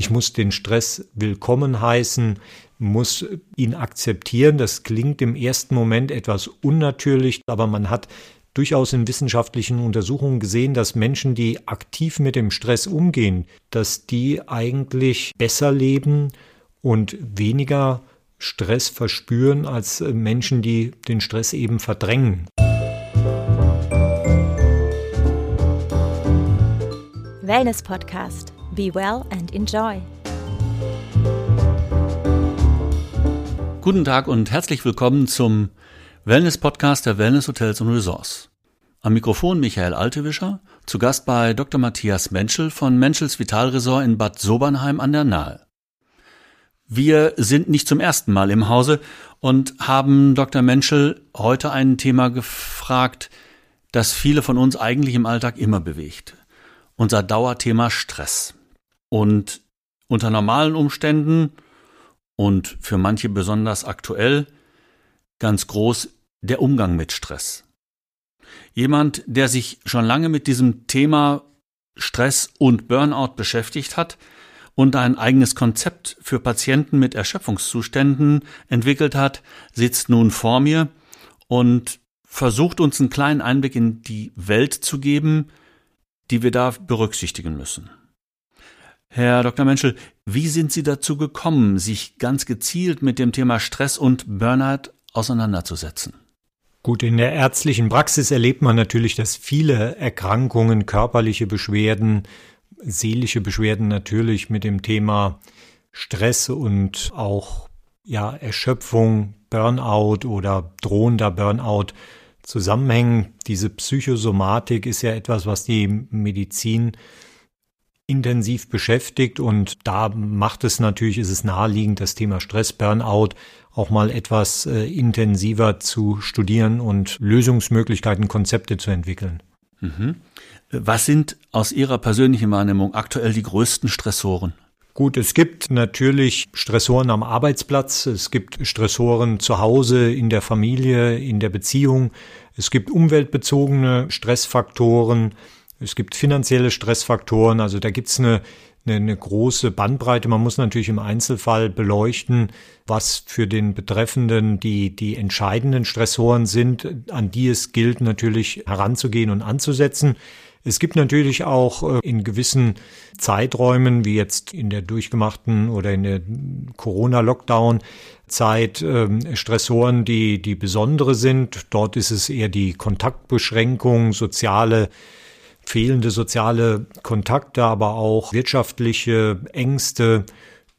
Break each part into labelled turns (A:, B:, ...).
A: Ich muss den Stress willkommen heißen, muss ihn akzeptieren. Das klingt im ersten Moment etwas unnatürlich, aber man hat durchaus in wissenschaftlichen Untersuchungen gesehen, dass Menschen, die aktiv mit dem Stress umgehen, dass die eigentlich besser leben und weniger Stress verspüren als Menschen, die den Stress eben verdrängen.
B: Wellness Podcast. Be well and enjoy.
C: Guten Tag und herzlich willkommen zum Wellness Podcast der Wellness Hotels und Resorts. Am Mikrofon Michael Altewischer, zu Gast bei Dr. Matthias Menschel von Menschels Vitalresort in Bad Sobernheim an der Nahe. Wir sind nicht zum ersten Mal im Hause und haben Dr. Menschel heute ein Thema gefragt, das viele von uns eigentlich im Alltag immer bewegt unser Dauerthema Stress. Und unter normalen Umständen und für manche besonders aktuell ganz groß der Umgang mit Stress. Jemand, der sich schon lange mit diesem Thema Stress und Burnout beschäftigt hat und ein eigenes Konzept für Patienten mit Erschöpfungszuständen entwickelt hat, sitzt nun vor mir und versucht uns einen kleinen Einblick in die Welt zu geben, die wir da berücksichtigen müssen. Herr Dr. Menschel, wie sind Sie dazu gekommen, sich ganz gezielt mit dem Thema Stress und Burnout auseinanderzusetzen?
A: Gut, in der ärztlichen Praxis erlebt man natürlich, dass viele Erkrankungen, körperliche Beschwerden, seelische Beschwerden natürlich mit dem Thema Stress und auch ja, Erschöpfung, Burnout oder drohender Burnout zusammenhängen. Diese Psychosomatik ist ja etwas, was die Medizin intensiv beschäftigt und da macht es natürlich, ist es naheliegend, das Thema Stress, Burnout auch mal etwas äh, intensiver zu studieren und Lösungsmöglichkeiten, Konzepte zu entwickeln.
C: Mhm. Was sind aus Ihrer persönlichen Wahrnehmung aktuell die größten Stressoren?
A: Gut, es gibt natürlich Stressoren am Arbeitsplatz, es gibt Stressoren zu Hause, in der Familie, in der Beziehung, es gibt umweltbezogene Stressfaktoren, es gibt finanzielle Stressfaktoren, also da gibt's eine, eine, eine große Bandbreite. Man muss natürlich im Einzelfall beleuchten, was für den Betreffenden die, die entscheidenden Stressoren sind, an die es gilt natürlich heranzugehen und anzusetzen. Es gibt natürlich auch äh, in gewissen Zeiträumen, wie jetzt in der durchgemachten oder in der Corona-Lockdown-Zeit, ähm, Stressoren, die, die besondere sind. Dort ist es eher die Kontaktbeschränkung, soziale fehlende soziale Kontakte, aber auch wirtschaftliche Ängste,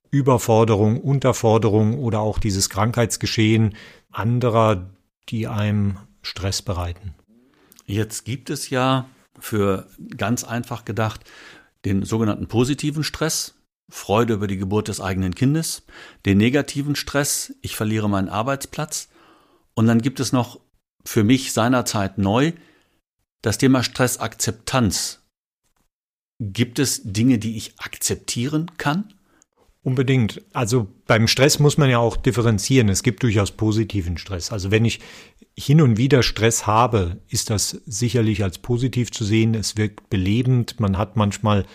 A: Überforderung, Unterforderung oder auch dieses Krankheitsgeschehen anderer, die einem Stress bereiten.
C: Jetzt gibt es ja für ganz einfach gedacht den sogenannten positiven Stress, Freude über die Geburt des eigenen Kindes, den negativen Stress, ich verliere meinen Arbeitsplatz und dann gibt es noch für mich seinerzeit neu das Thema Stressakzeptanz. Gibt es Dinge, die ich akzeptieren kann?
A: Unbedingt. Also beim Stress muss man ja auch differenzieren. Es gibt durchaus positiven Stress. Also wenn ich hin und wieder Stress habe, ist das sicherlich als positiv zu sehen. Es wirkt belebend. Man hat manchmal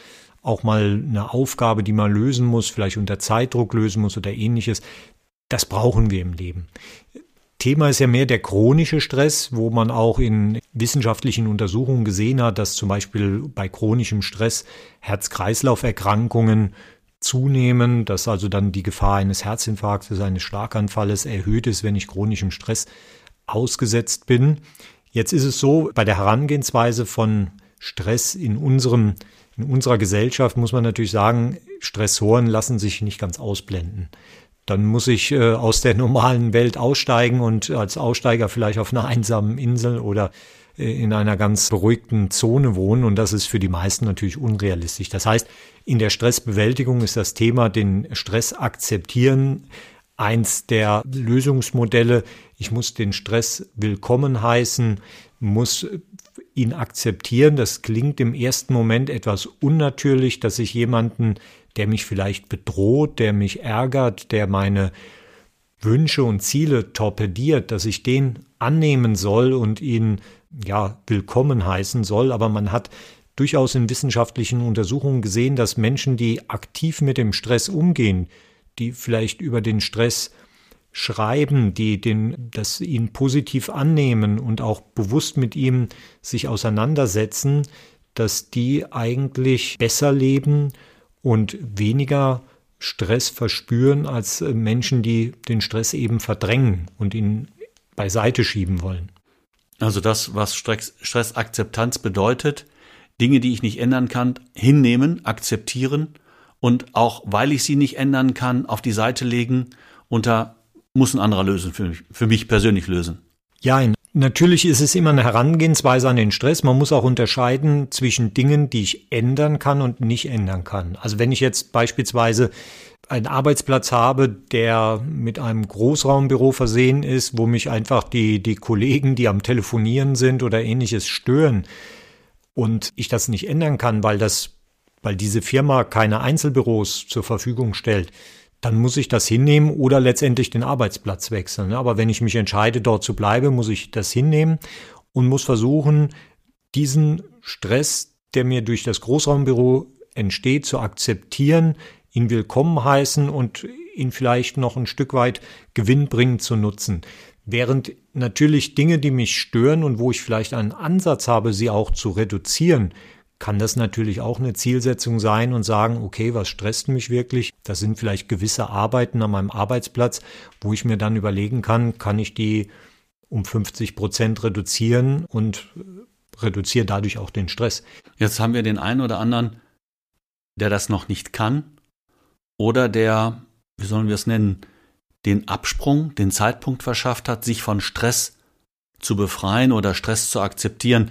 A: auch mal eine Aufgabe, die man lösen muss, vielleicht unter Zeitdruck lösen muss oder ähnliches. Das brauchen wir im Leben. Thema ist ja mehr der chronische Stress, wo man auch in wissenschaftlichen Untersuchungen gesehen hat, dass zum Beispiel bei chronischem Stress Herz-Kreislauf-Erkrankungen zunehmen, dass also dann die Gefahr eines Herzinfarktes, eines Schlaganfalles erhöht ist, wenn ich chronischem Stress ausgesetzt bin. Jetzt ist es so, bei der Herangehensweise von Stress in unserem, in unserer Gesellschaft muss man natürlich sagen, Stressoren lassen sich nicht ganz ausblenden. Dann muss ich äh, aus der normalen Welt aussteigen und als Aussteiger vielleicht auf einer einsamen Insel oder äh, in einer ganz beruhigten Zone wohnen und das ist für die meisten natürlich unrealistisch. Das heißt, in der Stressbewältigung ist das Thema den Stress akzeptieren eins der Lösungsmodelle. Ich muss den Stress willkommen heißen, muss ihn akzeptieren. Das klingt im ersten Moment etwas unnatürlich, dass ich jemanden, der mich vielleicht bedroht, der mich ärgert, der meine Wünsche und Ziele torpediert, dass ich den annehmen soll und ihn ja willkommen heißen soll, aber man hat durchaus in wissenschaftlichen Untersuchungen gesehen, dass Menschen, die aktiv mit dem Stress umgehen, die vielleicht über den Stress schreiben, die den, das ihn positiv annehmen und auch bewusst mit ihm sich auseinandersetzen, dass die eigentlich besser leben und weniger Stress verspüren als Menschen, die den Stress eben verdrängen und ihn beiseite schieben wollen.
C: Also das, was Stressakzeptanz bedeutet, Dinge, die ich nicht ändern kann, hinnehmen, akzeptieren und auch, weil ich sie nicht ändern kann, auf die Seite legen unter muss ein anderer lösen, für mich, für mich persönlich lösen.
A: Ja, natürlich ist es immer eine Herangehensweise an den Stress. Man muss auch unterscheiden zwischen Dingen, die ich ändern kann und nicht ändern kann. Also wenn ich jetzt beispielsweise einen Arbeitsplatz habe, der mit einem Großraumbüro versehen ist, wo mich einfach die, die Kollegen, die am Telefonieren sind oder ähnliches stören und ich das nicht ändern kann, weil das, weil diese Firma keine Einzelbüros zur Verfügung stellt, dann muss ich das hinnehmen oder letztendlich den Arbeitsplatz wechseln. Aber wenn ich mich entscheide, dort zu bleiben, muss ich das hinnehmen und muss versuchen, diesen Stress, der mir durch das Großraumbüro entsteht, zu akzeptieren, ihn willkommen heißen und ihn vielleicht noch ein Stück weit gewinnbringend zu nutzen. Während natürlich Dinge, die mich stören und wo ich vielleicht einen Ansatz habe, sie auch zu reduzieren, kann das natürlich auch eine Zielsetzung sein und sagen, okay, was stresst mich wirklich? Das sind vielleicht gewisse Arbeiten an meinem Arbeitsplatz, wo ich mir dann überlegen kann, kann ich die um 50 Prozent reduzieren und reduziere dadurch auch den Stress.
C: Jetzt haben wir den einen oder anderen, der das noch nicht kann oder der, wie sollen wir es nennen, den Absprung, den Zeitpunkt verschafft hat, sich von Stress zu befreien oder Stress zu akzeptieren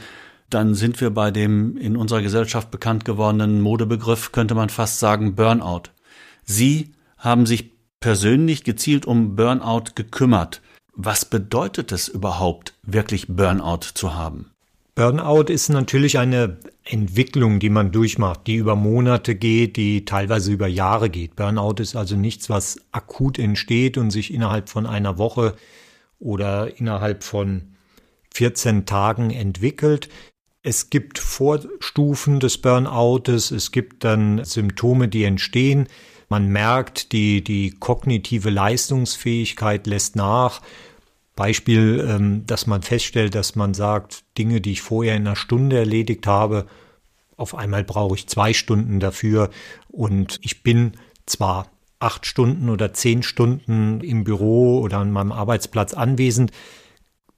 C: dann sind wir bei dem in unserer Gesellschaft bekannt gewordenen Modebegriff, könnte man fast sagen, Burnout. Sie haben sich persönlich gezielt um Burnout gekümmert. Was bedeutet es überhaupt, wirklich Burnout zu haben?
A: Burnout ist natürlich eine Entwicklung, die man durchmacht, die über Monate geht, die teilweise über Jahre geht. Burnout ist also nichts, was akut entsteht und sich innerhalb von einer Woche oder innerhalb von 14 Tagen entwickelt. Es gibt Vorstufen des Burnoutes, es gibt dann Symptome, die entstehen. Man merkt, die, die kognitive Leistungsfähigkeit lässt nach. Beispiel, ähm, dass man feststellt, dass man sagt, Dinge, die ich vorher in einer Stunde erledigt habe, auf einmal brauche ich zwei Stunden dafür und ich bin zwar acht Stunden oder zehn Stunden im Büro oder an meinem Arbeitsplatz anwesend,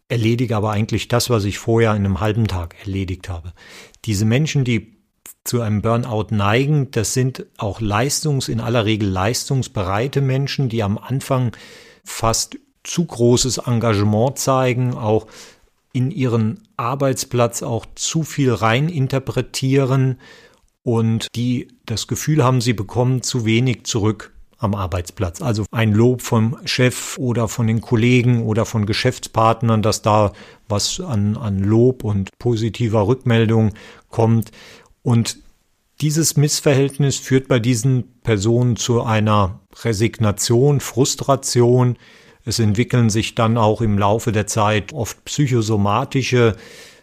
A: erledige aber eigentlich das, was ich vorher in einem halben Tag erledigt habe. Diese Menschen, die zu einem Burnout neigen, das sind auch leistungs, in aller Regel leistungsbereite Menschen, die am Anfang fast zu großes Engagement zeigen, auch in ihren Arbeitsplatz auch zu viel rein interpretieren und die das Gefühl haben, sie bekommen zu wenig zurück am Arbeitsplatz. Also ein Lob vom Chef oder von den Kollegen oder von Geschäftspartnern, dass da was an, an Lob und positiver Rückmeldung kommt. Und dieses Missverhältnis führt bei diesen Personen zu einer Resignation, Frustration. Es entwickeln sich dann auch im Laufe der Zeit oft psychosomatische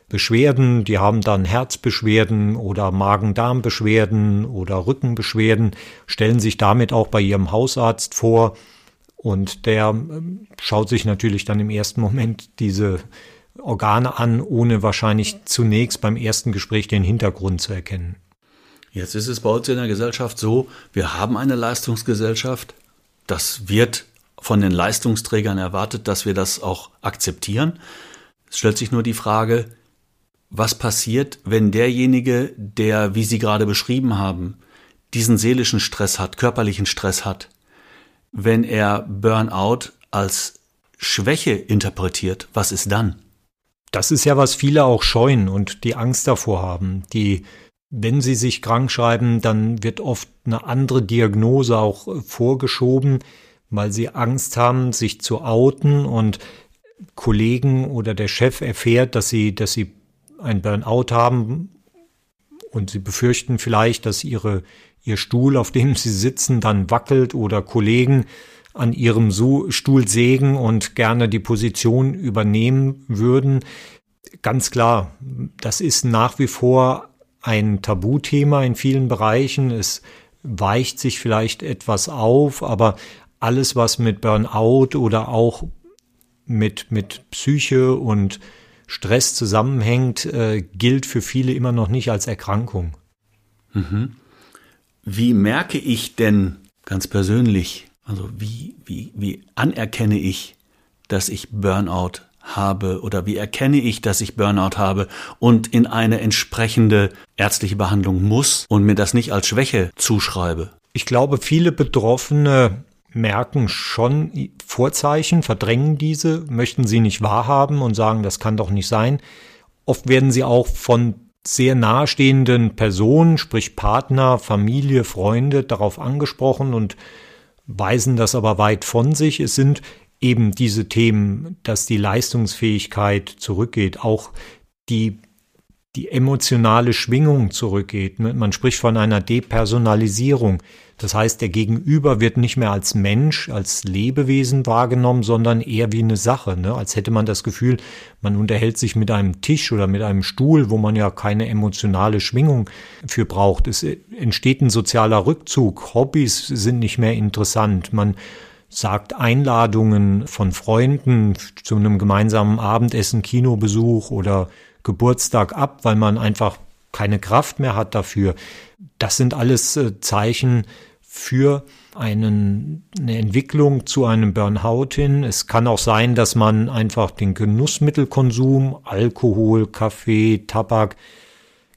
A: Beschwerden, die haben dann Herzbeschwerden oder Magen-Darm-Beschwerden oder Rückenbeschwerden, stellen sich damit auch bei ihrem Hausarzt vor und der ähm, schaut sich natürlich dann im ersten Moment diese Organe an, ohne wahrscheinlich zunächst beim ersten Gespräch den Hintergrund zu erkennen.
C: Jetzt ist es bei uns in der Gesellschaft so, wir haben eine Leistungsgesellschaft. Das wird von den Leistungsträgern erwartet, dass wir das auch akzeptieren. Es stellt sich nur die Frage, was passiert, wenn derjenige, der, wie Sie gerade beschrieben haben, diesen seelischen Stress hat, körperlichen Stress hat, wenn er Burnout als Schwäche interpretiert, was ist dann?
A: Das ist ja, was viele auch scheuen und die Angst davor haben. Die, wenn sie sich krank schreiben, dann wird oft eine andere Diagnose auch vorgeschoben, weil sie Angst haben, sich zu outen und Kollegen oder der Chef erfährt, dass sie, dass sie ein Burnout haben und sie befürchten vielleicht, dass ihre, ihr Stuhl, auf dem sie sitzen, dann wackelt oder Kollegen an ihrem Stuhl sägen und gerne die Position übernehmen würden. Ganz klar, das ist nach wie vor ein Tabuthema in vielen Bereichen. Es weicht sich vielleicht etwas auf, aber alles, was mit Burnout oder auch mit, mit Psyche und Stress zusammenhängt, äh, gilt für viele immer noch nicht als Erkrankung.
C: Mhm. Wie merke ich denn ganz persönlich, also wie, wie, wie anerkenne ich, dass ich Burnout habe oder wie erkenne ich, dass ich Burnout habe und in eine entsprechende ärztliche Behandlung muss und mir das nicht als Schwäche zuschreibe?
A: Ich glaube, viele Betroffene merken schon Vorzeichen, verdrängen diese, möchten sie nicht wahrhaben und sagen, das kann doch nicht sein. Oft werden sie auch von sehr nahestehenden Personen, sprich Partner, Familie, Freunde, darauf angesprochen und weisen das aber weit von sich. Es sind eben diese Themen, dass die Leistungsfähigkeit zurückgeht, auch die, die emotionale Schwingung zurückgeht. Man spricht von einer Depersonalisierung. Das heißt, der Gegenüber wird nicht mehr als Mensch, als Lebewesen wahrgenommen, sondern eher wie eine Sache. Ne? Als hätte man das Gefühl, man unterhält sich mit einem Tisch oder mit einem Stuhl, wo man ja keine emotionale Schwingung für braucht. Es entsteht ein sozialer Rückzug. Hobbys sind nicht mehr interessant. Man sagt Einladungen von Freunden zu einem gemeinsamen Abendessen, Kinobesuch oder Geburtstag ab, weil man einfach keine Kraft mehr hat dafür. Das sind alles äh, Zeichen für einen, eine Entwicklung zu einem Burnout hin. Es kann auch sein, dass man einfach den Genussmittelkonsum, Alkohol, Kaffee, Tabak,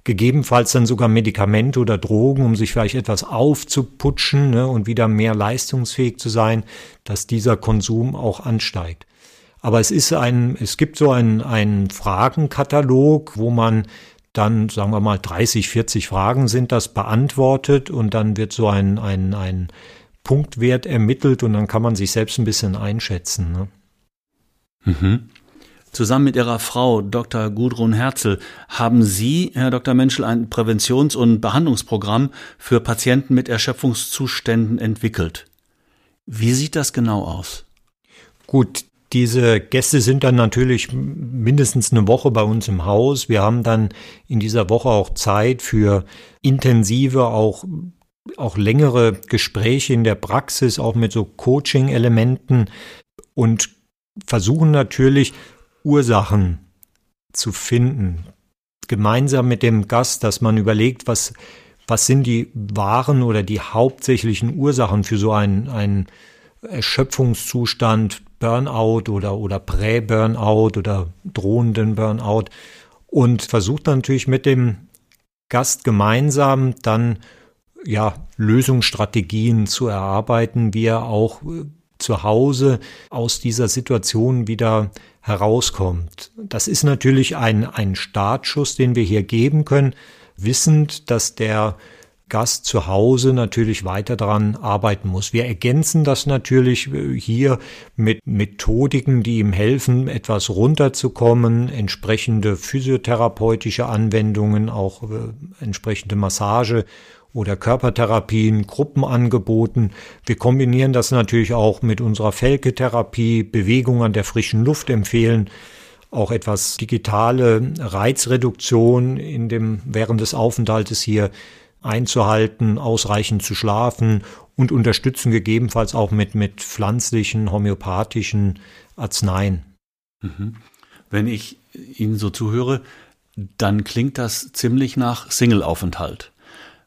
A: gegebenenfalls dann sogar Medikamente oder Drogen, um sich vielleicht etwas aufzuputschen ne, und wieder mehr leistungsfähig zu sein, dass dieser Konsum auch ansteigt. Aber es ist ein, es gibt so einen, einen Fragenkatalog, wo man dann, sagen wir mal, 30, 40 Fragen sind das beantwortet und dann wird so ein, ein, ein Punktwert ermittelt und dann kann man sich selbst ein bisschen einschätzen. Ne?
C: Mhm. Zusammen mit Ihrer Frau, Dr. Gudrun Herzl, haben Sie, Herr Dr. Menschel, ein Präventions- und Behandlungsprogramm für Patienten mit Erschöpfungszuständen entwickelt. Wie sieht das genau aus?
A: Gut, diese Gäste sind dann natürlich mindestens eine Woche bei uns im Haus. Wir haben dann in dieser Woche auch Zeit für intensive, auch, auch längere Gespräche in der Praxis, auch mit so Coaching-Elementen und versuchen natürlich Ursachen zu finden. Gemeinsam mit dem Gast, dass man überlegt, was, was sind die wahren oder die hauptsächlichen Ursachen für so einen, einen Erschöpfungszustand, Burnout oder, oder Prä-Burnout oder drohenden Burnout und versucht natürlich mit dem Gast gemeinsam dann ja Lösungsstrategien zu erarbeiten, wie er auch zu Hause aus dieser Situation wieder herauskommt. Das ist natürlich ein, ein Startschuss, den wir hier geben können, wissend, dass der Gast zu Hause natürlich weiter daran arbeiten muss. Wir ergänzen das natürlich hier mit Methodiken, die ihm helfen, etwas runterzukommen, entsprechende physiotherapeutische Anwendungen, auch äh, entsprechende Massage oder Körpertherapien, Gruppenangeboten. Wir kombinieren das natürlich auch mit unserer Felke-Therapie, Bewegung an der frischen Luft empfehlen, auch etwas digitale Reizreduktion in dem, während des Aufenthaltes hier einzuhalten, ausreichend zu schlafen und unterstützen gegebenenfalls auch mit, mit pflanzlichen, homöopathischen Arzneien.
C: Mhm. Wenn ich Ihnen so zuhöre, dann klingt das ziemlich nach Single-Aufenthalt.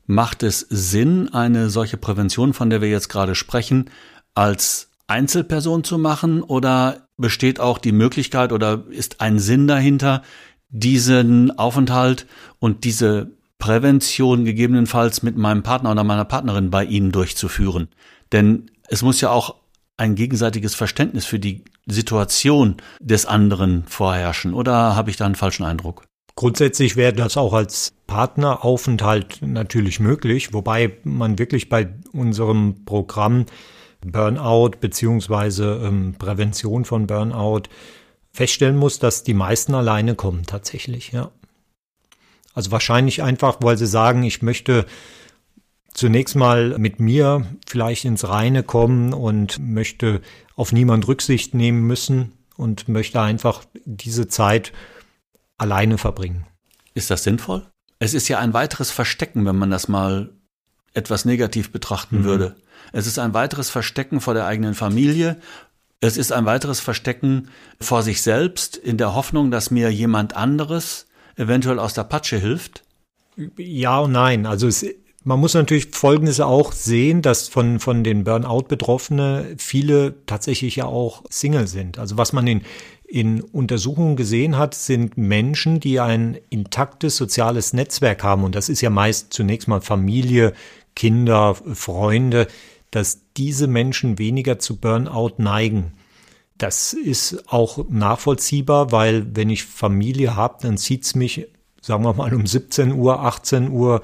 C: Macht es Sinn, eine solche Prävention, von der wir jetzt gerade sprechen, als Einzelperson zu machen oder besteht auch die Möglichkeit oder ist ein Sinn dahinter, diesen Aufenthalt und diese Prävention gegebenenfalls mit meinem Partner oder meiner Partnerin bei Ihnen durchzuführen? Denn es muss ja auch ein gegenseitiges Verständnis für die Situation des anderen vorherrschen. Oder habe ich da einen falschen Eindruck?
A: Grundsätzlich wäre das auch als Partneraufenthalt natürlich möglich, wobei man wirklich bei unserem Programm Burnout beziehungsweise ähm, Prävention von Burnout feststellen muss, dass die meisten alleine kommen tatsächlich, ja. Also wahrscheinlich einfach, weil sie sagen, ich möchte zunächst mal mit mir vielleicht ins Reine kommen und möchte auf niemand Rücksicht nehmen müssen und möchte einfach diese Zeit alleine verbringen.
C: Ist das sinnvoll? Es ist ja ein weiteres Verstecken, wenn man das mal etwas negativ betrachten mhm. würde. Es ist ein weiteres Verstecken vor der eigenen Familie. Es ist ein weiteres Verstecken vor sich selbst in der Hoffnung, dass mir jemand anderes eventuell aus der Patsche hilft.
A: Ja und nein. Also es, man muss natürlich Folgendes auch sehen, dass von, von den Burnout-Betroffenen viele tatsächlich ja auch Single sind. Also was man in, in Untersuchungen gesehen hat, sind Menschen, die ein intaktes soziales Netzwerk haben. Und das ist ja meist zunächst mal Familie, Kinder, Freunde, dass diese Menschen weniger zu Burnout neigen. Das ist auch nachvollziehbar, weil wenn ich Familie habe, dann zieht's mich, sagen wir mal, um 17 Uhr, 18 Uhr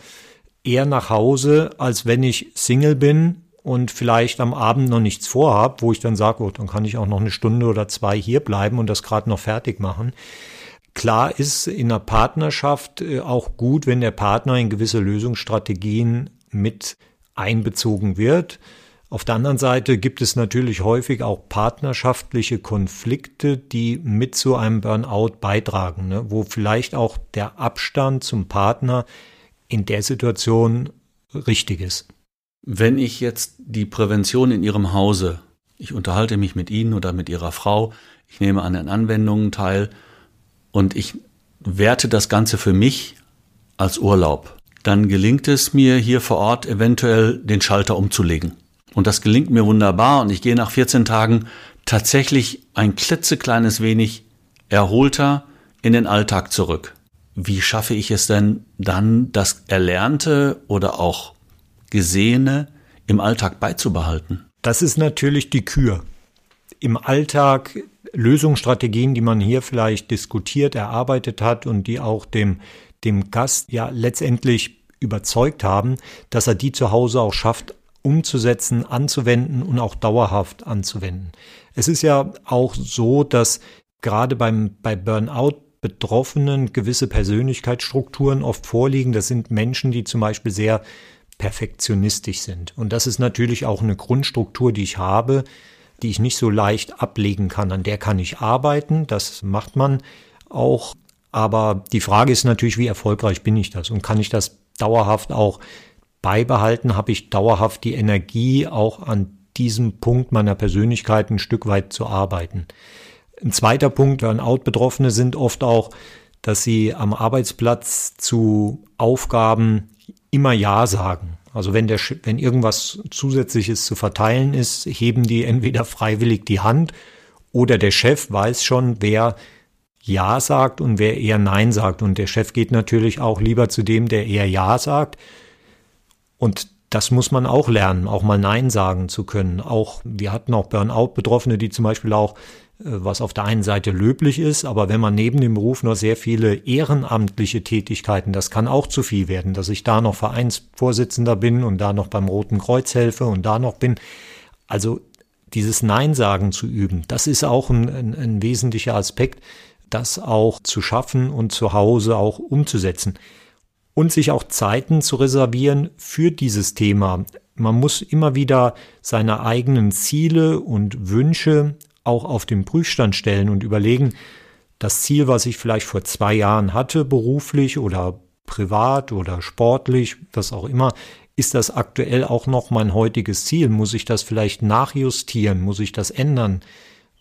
A: eher nach Hause, als wenn ich Single bin und vielleicht am Abend noch nichts vorhab, wo ich dann sage, oh, dann kann ich auch noch eine Stunde oder zwei hier bleiben und das gerade noch fertig machen. Klar ist in einer Partnerschaft äh, auch gut, wenn der Partner in gewisse Lösungsstrategien mit einbezogen wird. Auf der anderen Seite gibt es natürlich häufig auch partnerschaftliche Konflikte, die mit zu einem Burnout beitragen, ne? wo vielleicht auch der Abstand zum Partner in der Situation richtig ist.
C: Wenn ich jetzt die Prävention in Ihrem Hause, ich unterhalte mich mit Ihnen oder mit Ihrer Frau, ich nehme an den Anwendungen teil und ich werte das Ganze für mich als Urlaub, dann gelingt es mir hier vor Ort eventuell den Schalter umzulegen. Und das gelingt mir wunderbar und ich gehe nach 14 Tagen tatsächlich ein klitzekleines wenig erholter in den Alltag zurück. Wie schaffe ich es denn dann, das Erlernte oder auch Gesehene im Alltag beizubehalten?
A: Das ist natürlich die Kür. Im Alltag Lösungsstrategien, die man hier vielleicht diskutiert, erarbeitet hat und die auch dem, dem Gast ja letztendlich überzeugt haben, dass er die zu Hause auch schafft umzusetzen, anzuwenden und auch dauerhaft anzuwenden. Es ist ja auch so, dass gerade beim, bei Burnout Betroffenen gewisse Persönlichkeitsstrukturen oft vorliegen. Das sind Menschen, die zum Beispiel sehr perfektionistisch sind. Und das ist natürlich auch eine Grundstruktur, die ich habe, die ich nicht so leicht ablegen kann. An der kann ich arbeiten, das macht man auch. Aber die Frage ist natürlich, wie erfolgreich bin ich das und kann ich das dauerhaft auch beibehalten, habe ich dauerhaft die Energie, auch an diesem Punkt meiner Persönlichkeit ein Stück weit zu arbeiten. Ein zweiter Punkt, Burnout-Betroffene sind oft auch, dass sie am Arbeitsplatz zu Aufgaben immer Ja sagen. Also wenn der, wenn irgendwas Zusätzliches zu verteilen ist, heben die entweder freiwillig die Hand oder der Chef weiß schon, wer Ja sagt und wer eher Nein sagt. Und der Chef geht natürlich auch lieber zu dem, der eher Ja sagt und das muss man auch lernen, auch mal Nein sagen zu können. Auch wir hatten auch Burnout-Betroffene, die zum Beispiel auch, äh, was auf der einen Seite löblich ist, aber wenn man neben dem Beruf noch sehr viele ehrenamtliche Tätigkeiten, das kann auch zu viel werden, dass ich da noch Vereinsvorsitzender bin und da noch beim Roten Kreuz helfe und da noch bin. Also dieses Nein sagen zu üben, das ist auch ein, ein, ein wesentlicher Aspekt, das auch zu schaffen und zu Hause auch umzusetzen und sich auch Zeiten zu reservieren für dieses Thema. Man muss immer wieder seine eigenen Ziele und Wünsche auch auf den Prüfstand stellen und überlegen, das Ziel, was ich vielleicht vor zwei Jahren hatte, beruflich oder privat oder sportlich, was auch immer, ist das aktuell auch noch mein heutiges Ziel? Muss ich das vielleicht nachjustieren? Muss ich das ändern?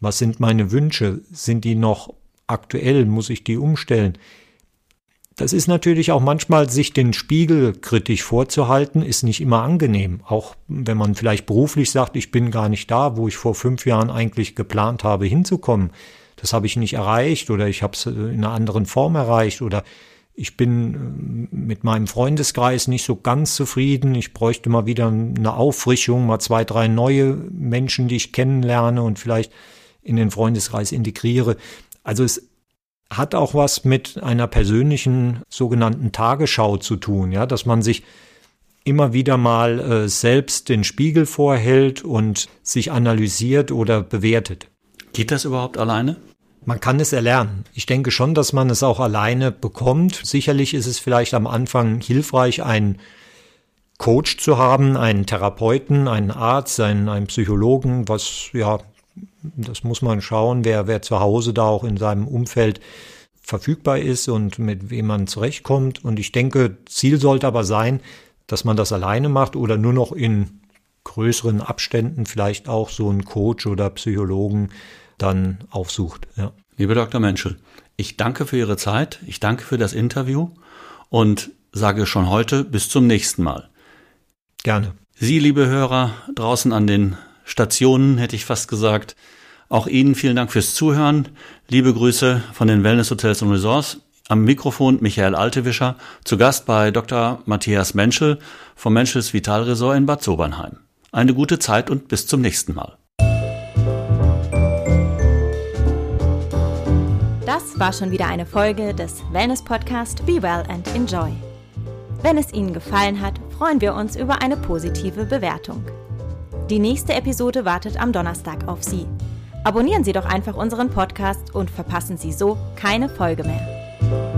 A: Was sind meine Wünsche? Sind die noch aktuell? Muss ich die umstellen? Das ist natürlich auch manchmal, sich den Spiegel kritisch vorzuhalten, ist nicht immer angenehm. Auch wenn man vielleicht beruflich sagt, ich bin gar nicht da, wo ich vor fünf Jahren eigentlich geplant habe, hinzukommen. Das habe ich nicht erreicht oder ich habe es in einer anderen Form erreicht oder ich bin äh, mit meinem Freundeskreis nicht so ganz zufrieden. Ich bräuchte mal wieder eine Auffrischung, mal zwei, drei neue Menschen, die ich kennenlerne und vielleicht in den Freundeskreis integriere. Also es hat auch was mit einer persönlichen sogenannten Tagesschau zu tun, ja, dass man sich immer wieder mal äh, selbst den Spiegel vorhält und sich analysiert oder bewertet.
C: Geht das überhaupt alleine?
A: Man kann es erlernen. Ich denke schon, dass man es auch alleine bekommt. Sicherlich ist es vielleicht am Anfang hilfreich, einen Coach zu haben, einen Therapeuten, einen Arzt, einen, einen Psychologen, was ja das muss man schauen, wer, wer zu Hause da auch in seinem Umfeld verfügbar ist und mit wem man zurechtkommt. Und ich denke, Ziel sollte aber sein, dass man das alleine macht oder nur noch in größeren Abständen vielleicht auch so einen Coach oder Psychologen dann aufsucht. Ja.
C: Lieber Dr. Menschel, ich danke für Ihre Zeit, ich danke für das Interview und sage schon heute bis zum nächsten Mal.
A: Gerne.
C: Sie, liebe Hörer, draußen an den Stationen, hätte ich fast gesagt, auch Ihnen vielen Dank fürs Zuhören. Liebe Grüße von den Wellness Hotels und Resorts. Am Mikrofon Michael Altewischer, zu Gast bei Dr. Matthias Menschel vom Menschels Vitalresort in Bad Sobernheim. Eine gute Zeit und bis zum nächsten Mal.
B: Das war schon wieder eine Folge des Wellness Podcast Be Well and Enjoy. Wenn es Ihnen gefallen hat, freuen wir uns über eine positive Bewertung. Die nächste Episode wartet am Donnerstag auf Sie. Abonnieren Sie doch einfach unseren Podcast und verpassen Sie so keine Folge mehr.